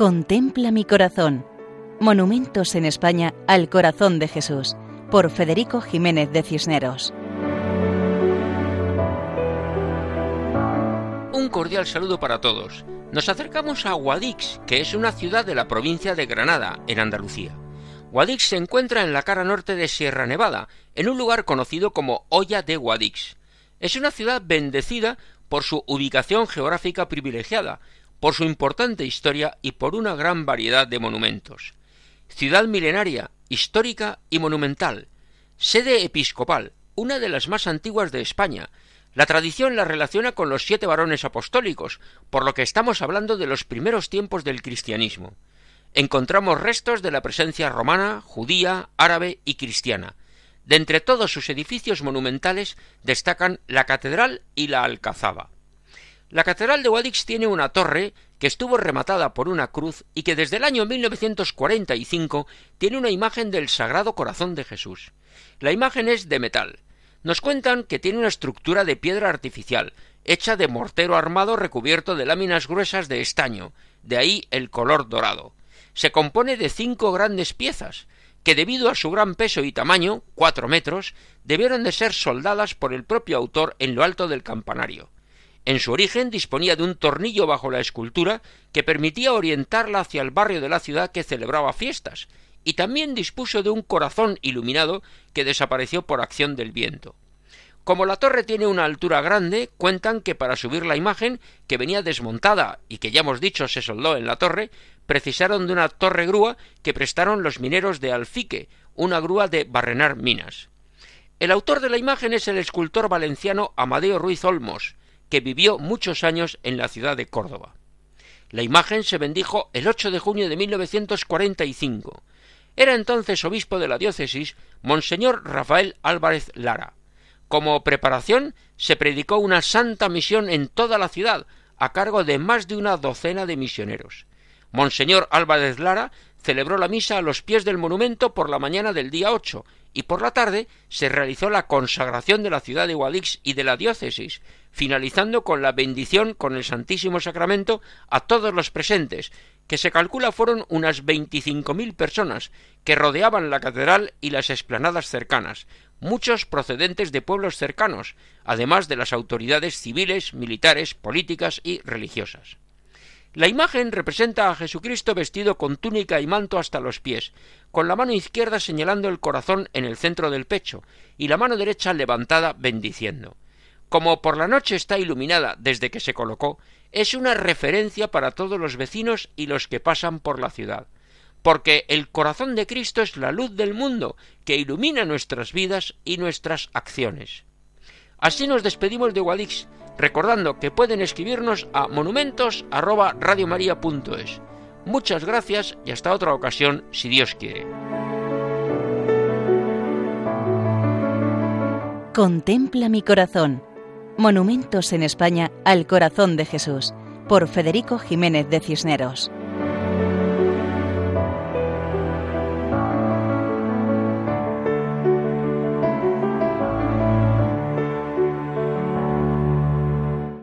Contempla mi corazón. Monumentos en España al corazón de Jesús, por Federico Jiménez de Cisneros. Un cordial saludo para todos. Nos acercamos a Guadix, que es una ciudad de la provincia de Granada, en Andalucía. Guadix se encuentra en la cara norte de Sierra Nevada, en un lugar conocido como Olla de Guadix. Es una ciudad bendecida por su ubicación geográfica privilegiada, por su importante historia y por una gran variedad de monumentos. Ciudad milenaria, histórica y monumental, sede episcopal, una de las más antiguas de España. La tradición la relaciona con los siete varones apostólicos, por lo que estamos hablando de los primeros tiempos del cristianismo. Encontramos restos de la presencia romana, judía, árabe y cristiana. De entre todos sus edificios monumentales destacan la catedral y la alcazaba. La Catedral de Guadix tiene una torre que estuvo rematada por una cruz y que desde el año 1945 tiene una imagen del Sagrado Corazón de Jesús. La imagen es de metal. Nos cuentan que tiene una estructura de piedra artificial, hecha de mortero armado recubierto de láminas gruesas de estaño, de ahí el color dorado. Se compone de cinco grandes piezas, que debido a su gran peso y tamaño, cuatro metros, debieron de ser soldadas por el propio autor en lo alto del campanario. En su origen disponía de un tornillo bajo la escultura que permitía orientarla hacia el barrio de la ciudad que celebraba fiestas, y también dispuso de un corazón iluminado que desapareció por acción del viento. Como la torre tiene una altura grande, cuentan que para subir la imagen, que venía desmontada y que ya hemos dicho se soldó en la torre, precisaron de una torre grúa que prestaron los mineros de Alfique, una grúa de barrenar minas. El autor de la imagen es el escultor valenciano Amadeo Ruiz Olmos, que vivió muchos años en la ciudad de Córdoba. La imagen se bendijo el 8 de junio de 1945. Era entonces obispo de la diócesis Monseñor Rafael Álvarez Lara. Como preparación se predicó una santa misión en toda la ciudad, a cargo de más de una docena de misioneros. Monseñor Álvarez Lara celebró la misa a los pies del monumento por la mañana del día 8 y por la tarde se realizó la consagración de la ciudad de Guadix y de la diócesis, finalizando con la bendición con el Santísimo Sacramento a todos los presentes, que se calcula fueron unas veinticinco mil personas que rodeaban la catedral y las explanadas cercanas, muchos procedentes de pueblos cercanos, además de las autoridades civiles, militares, políticas y religiosas. La imagen representa a Jesucristo vestido con túnica y manto hasta los pies, con la mano izquierda señalando el corazón en el centro del pecho y la mano derecha levantada bendiciendo. Como por la noche está iluminada desde que se colocó, es una referencia para todos los vecinos y los que pasan por la ciudad, porque el corazón de Cristo es la luz del mundo que ilumina nuestras vidas y nuestras acciones. Así nos despedimos de Guadix, recordando que pueden escribirnos a monumentos@radiomaria.es. Muchas gracias y hasta otra ocasión, si Dios quiere. Contempla mi corazón. Monumentos en España al corazón de Jesús, por Federico Jiménez de Cisneros.